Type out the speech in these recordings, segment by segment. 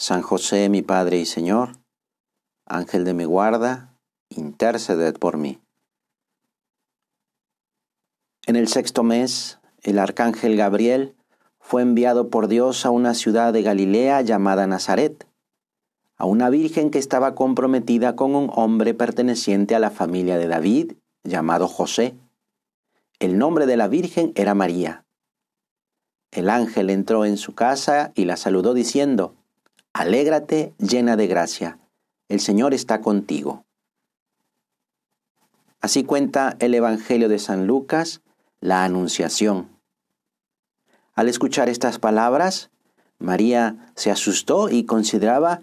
San José, mi Padre y Señor, Ángel de mi guarda, interceded por mí. En el sexto mes, el arcángel Gabriel fue enviado por Dios a una ciudad de Galilea llamada Nazaret, a una virgen que estaba comprometida con un hombre perteneciente a la familia de David, llamado José. El nombre de la virgen era María. El ángel entró en su casa y la saludó diciendo, Alégrate llena de gracia, el Señor está contigo. Así cuenta el Evangelio de San Lucas, la Anunciación. Al escuchar estas palabras, María se asustó y consideraba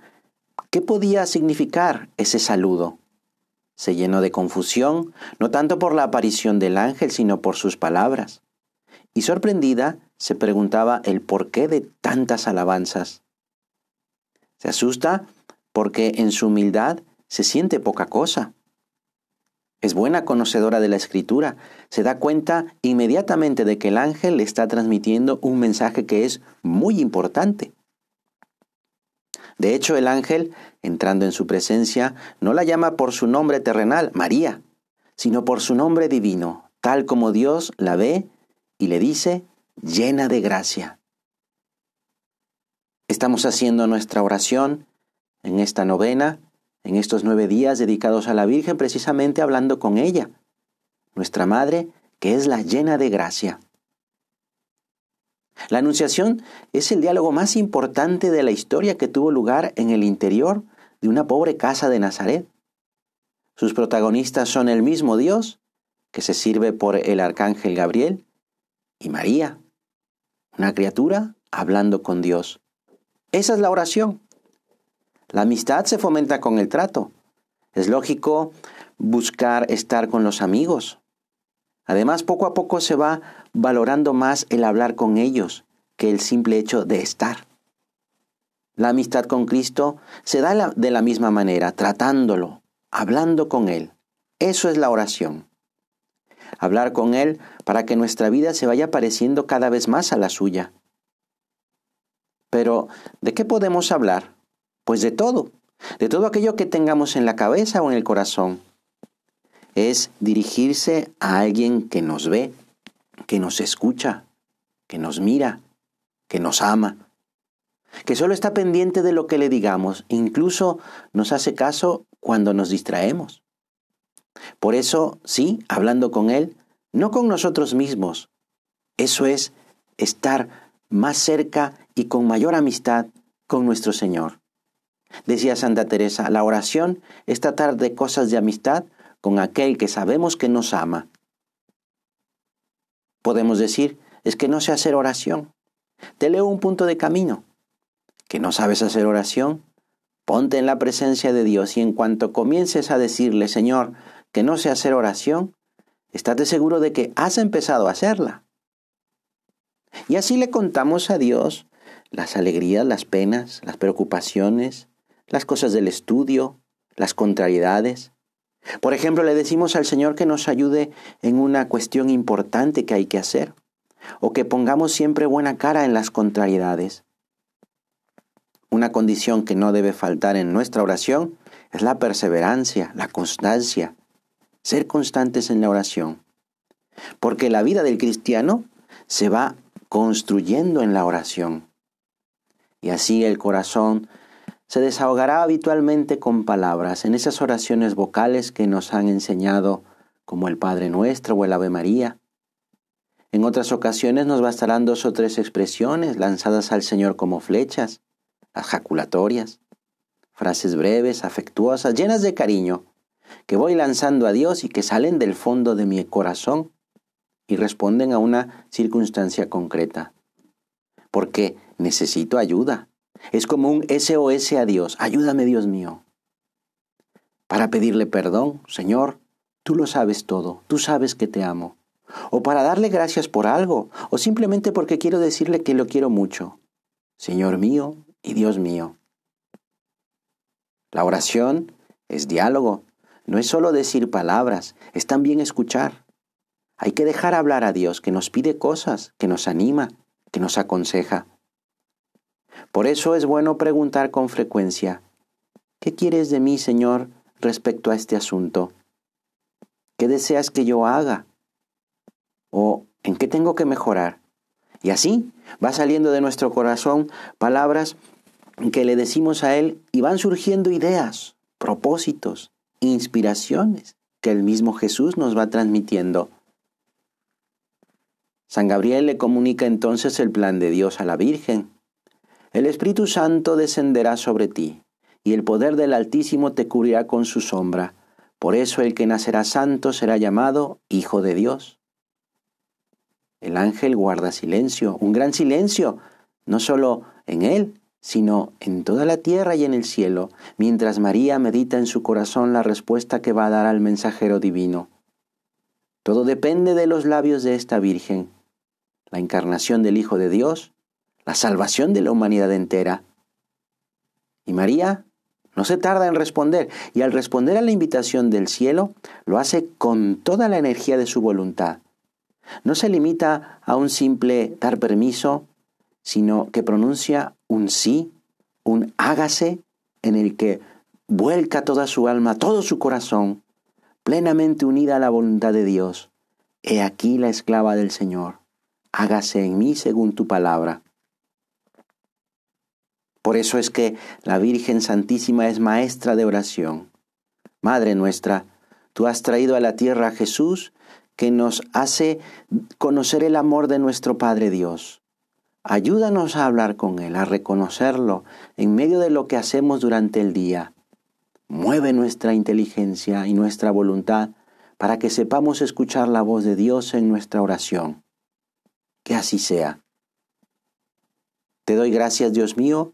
qué podía significar ese saludo. Se llenó de confusión, no tanto por la aparición del ángel, sino por sus palabras. Y sorprendida, se preguntaba el porqué de tantas alabanzas. Se asusta porque en su humildad se siente poca cosa. Es buena conocedora de la escritura, se da cuenta inmediatamente de que el ángel le está transmitiendo un mensaje que es muy importante. De hecho, el ángel, entrando en su presencia, no la llama por su nombre terrenal, María, sino por su nombre divino, tal como Dios la ve y le dice, llena de gracia. Estamos haciendo nuestra oración en esta novena, en estos nueve días dedicados a la Virgen, precisamente hablando con ella, nuestra Madre, que es la llena de gracia. La Anunciación es el diálogo más importante de la historia que tuvo lugar en el interior de una pobre casa de Nazaret. Sus protagonistas son el mismo Dios, que se sirve por el arcángel Gabriel, y María, una criatura hablando con Dios. Esa es la oración. La amistad se fomenta con el trato. Es lógico buscar estar con los amigos. Además, poco a poco se va valorando más el hablar con ellos que el simple hecho de estar. La amistad con Cristo se da de la misma manera, tratándolo, hablando con Él. Eso es la oración. Hablar con Él para que nuestra vida se vaya pareciendo cada vez más a la suya. Pero, ¿de qué podemos hablar? Pues de todo, de todo aquello que tengamos en la cabeza o en el corazón. Es dirigirse a alguien que nos ve, que nos escucha, que nos mira, que nos ama, que solo está pendiente de lo que le digamos, incluso nos hace caso cuando nos distraemos. Por eso, sí, hablando con Él, no con nosotros mismos. Eso es estar más cerca y con mayor amistad con nuestro Señor. Decía Santa Teresa, la oración es tratar de cosas de amistad con aquel que sabemos que nos ama. Podemos decir, es que no sé hacer oración. Te leo un punto de camino. ¿Que no sabes hacer oración? Ponte en la presencia de Dios y en cuanto comiences a decirle, Señor, que no sé hacer oración, estate seguro de que has empezado a hacerla. Y así le contamos a Dios las alegrías, las penas, las preocupaciones, las cosas del estudio, las contrariedades. Por ejemplo, le decimos al Señor que nos ayude en una cuestión importante que hay que hacer, o que pongamos siempre buena cara en las contrariedades. Una condición que no debe faltar en nuestra oración es la perseverancia, la constancia, ser constantes en la oración. Porque la vida del cristiano se va construyendo en la oración. Y así el corazón se desahogará habitualmente con palabras, en esas oraciones vocales que nos han enseñado como el Padre Nuestro o el Ave María. En otras ocasiones nos bastarán dos o tres expresiones lanzadas al Señor como flechas, las jaculatorias, frases breves, afectuosas, llenas de cariño, que voy lanzando a Dios y que salen del fondo de mi corazón y responden a una circunstancia concreta. Porque necesito ayuda. Es como un SOS a Dios. Ayúdame, Dios mío. Para pedirle perdón, Señor, tú lo sabes todo, tú sabes que te amo. O para darle gracias por algo, o simplemente porque quiero decirle que lo quiero mucho. Señor mío y Dios mío. La oración es diálogo, no es solo decir palabras, es también escuchar. Hay que dejar hablar a Dios que nos pide cosas, que nos anima, que nos aconseja. Por eso es bueno preguntar con frecuencia, ¿qué quieres de mí, Señor, respecto a este asunto? ¿Qué deseas que yo haga? ¿O en qué tengo que mejorar? Y así va saliendo de nuestro corazón palabras que le decimos a Él y van surgiendo ideas, propósitos, inspiraciones que el mismo Jesús nos va transmitiendo. San Gabriel le comunica entonces el plan de Dios a la Virgen. El Espíritu Santo descenderá sobre ti, y el poder del Altísimo te cubrirá con su sombra. Por eso el que nacerá santo será llamado Hijo de Dios. El ángel guarda silencio, un gran silencio, no solo en él, sino en toda la tierra y en el cielo, mientras María medita en su corazón la respuesta que va a dar al mensajero divino. Todo depende de los labios de esta Virgen, la encarnación del Hijo de Dios, la salvación de la humanidad entera. Y María no se tarda en responder, y al responder a la invitación del cielo, lo hace con toda la energía de su voluntad. No se limita a un simple dar permiso, sino que pronuncia un sí, un hágase en el que vuelca toda su alma, todo su corazón, plenamente unida a la voluntad de Dios. He aquí la esclava del Señor, hágase en mí según tu palabra. Por eso es que la Virgen Santísima es maestra de oración. Madre nuestra, tú has traído a la tierra a Jesús que nos hace conocer el amor de nuestro Padre Dios. Ayúdanos a hablar con Él, a reconocerlo en medio de lo que hacemos durante el día. Mueve nuestra inteligencia y nuestra voluntad para que sepamos escuchar la voz de Dios en nuestra oración. Que así sea. Te doy gracias, Dios mío,